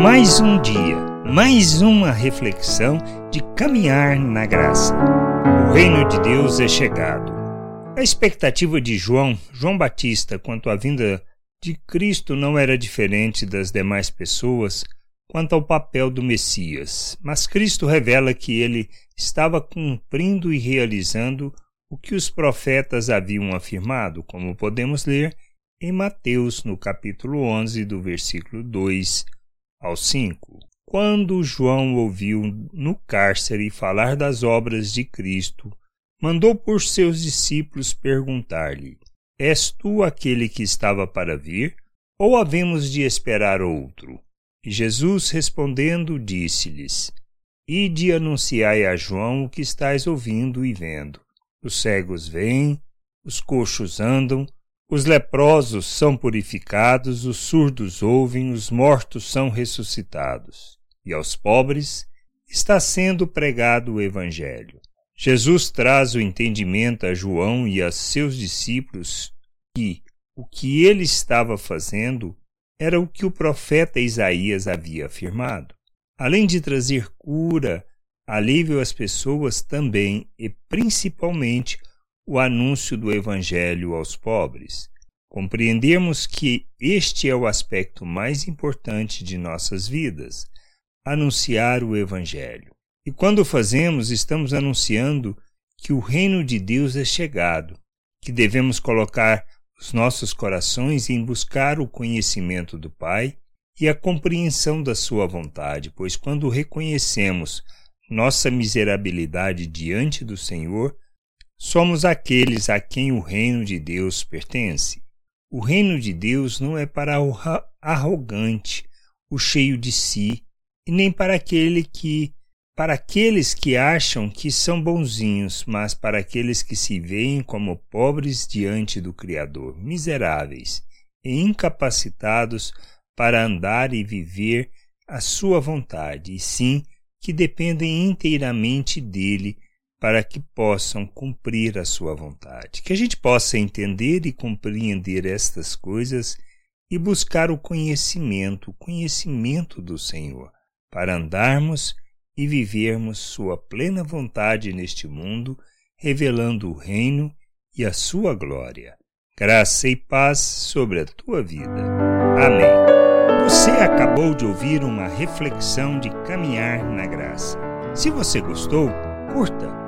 Mais um dia, mais uma reflexão de caminhar na graça. O reino de Deus é chegado. A expectativa de João, João Batista, quanto à vinda de Cristo não era diferente das demais pessoas quanto ao papel do Messias, mas Cristo revela que ele estava cumprindo e realizando o que os profetas haviam afirmado, como podemos ler em Mateus, no capítulo 11, do versículo 2 ao 5. Quando João ouviu no cárcere falar das obras de Cristo, mandou por seus discípulos perguntar-lhe: És tu aquele que estava para vir, ou havemos de esperar outro? E Jesus respondendo, disse-lhes: Ide anunciai a João o que estáis ouvindo e vendo. Os cegos vêm, os coxos andam, os leprosos são purificados, os surdos ouvem, os mortos são ressuscitados. E aos pobres está sendo pregado o Evangelho. Jesus traz o entendimento a João e a seus discípulos que o que ele estava fazendo era o que o profeta Isaías havia afirmado. Além de trazer cura, alívio às pessoas, também e principalmente o anúncio do Evangelho aos pobres. Compreendemos que este é o aspecto mais importante de nossas vidas, anunciar o Evangelho. E quando fazemos, estamos anunciando que o reino de Deus é chegado, que devemos colocar os nossos corações em buscar o conhecimento do Pai e a compreensão da Sua vontade, pois quando reconhecemos nossa miserabilidade diante do Senhor, Somos aqueles a quem o reino de Deus pertence. O reino de Deus não é para o arrogante, o cheio de si, e nem para aquele que para aqueles que acham que são bonzinhos, mas para aqueles que se veem como pobres diante do Criador, miseráveis e incapacitados para andar e viver a sua vontade, e sim que dependem inteiramente dele para que possam cumprir a sua vontade. Que a gente possa entender e compreender estas coisas e buscar o conhecimento, o conhecimento do Senhor, para andarmos e vivermos sua plena vontade neste mundo, revelando o reino e a sua glória. Graça e paz sobre a tua vida. Amém. Você acabou de ouvir uma reflexão de caminhar na graça. Se você gostou, curta